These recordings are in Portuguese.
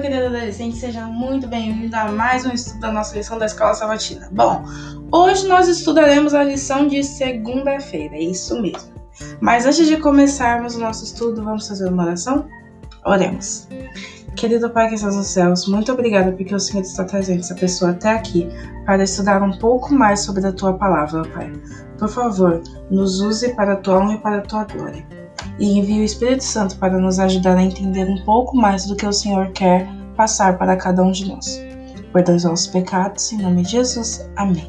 querido adolescente, seja muito bem-vindo a mais um estudo da nossa lição da Escola Sabatina. Bom, hoje nós estudaremos a lição de segunda-feira, é isso mesmo. Mas antes de começarmos o nosso estudo, vamos fazer uma oração? Oremos. Querido Pai que estás nos céus, muito obrigada porque o Senhor está trazendo essa pessoa até aqui para estudar um pouco mais sobre a tua palavra, Pai. Por favor, nos use para a tua honra e para a tua glória e envie o Espírito Santo para nos ajudar a entender um pouco mais do que o Senhor quer passar para cada um de nós. Perdoe os nossos pecados, em nome de Jesus. Amém.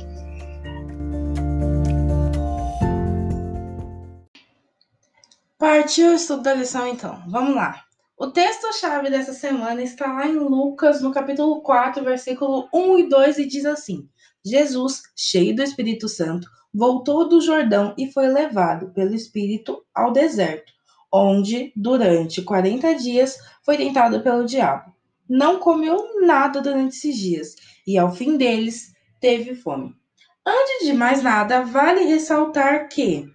Partiu o estudo da lição então. Vamos lá. O texto-chave dessa semana está lá em Lucas, no capítulo 4, versículo 1 e 2, e diz assim: Jesus, cheio do Espírito Santo, voltou do Jordão e foi levado pelo Espírito ao deserto onde, durante 40 dias, foi tentado pelo diabo. Não comeu nada durante esses dias e, ao fim deles, teve fome. Antes de mais nada, vale ressaltar que,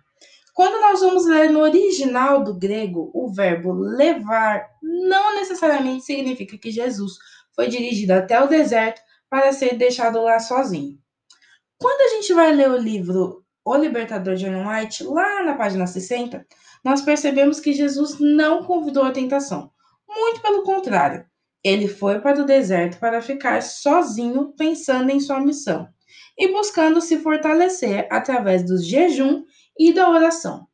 quando nós vamos ler no original do grego, o verbo levar não necessariamente significa que Jesus foi dirigido até o deserto para ser deixado lá sozinho. Quando a gente vai ler o livro O Libertador de Ellen White, lá na página 60, nós percebemos que Jesus não convidou a tentação. Muito pelo contrário, ele foi para o deserto para ficar sozinho pensando em sua missão e buscando se fortalecer através do jejum e da oração.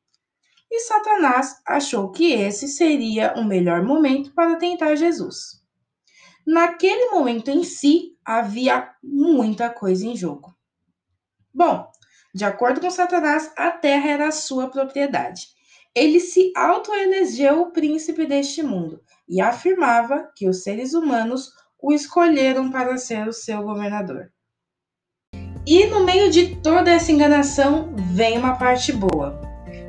E Satanás achou que esse seria o melhor momento para tentar Jesus. Naquele momento em si, havia muita coisa em jogo. Bom, de acordo com Satanás, a terra era sua propriedade ele se autoelegeu o príncipe deste mundo e afirmava que os seres humanos o escolheram para ser o seu governador. E no meio de toda essa enganação vem uma parte boa.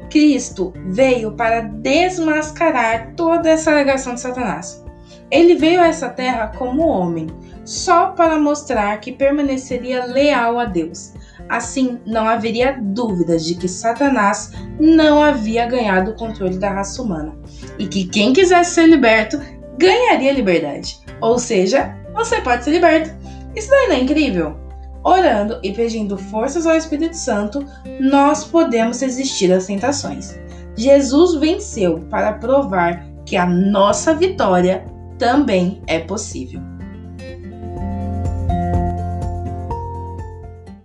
Cristo veio para desmascarar toda essa alegação de Satanás. Ele veio a essa terra como homem, só para mostrar que permaneceria leal a Deus, Assim, não haveria dúvidas de que Satanás não havia ganhado o controle da raça humana e que quem quisesse ser liberto ganharia liberdade. Ou seja, você pode ser liberto. Isso daí não é incrível? Orando e pedindo forças ao Espírito Santo, nós podemos resistir às tentações. Jesus venceu para provar que a nossa vitória também é possível.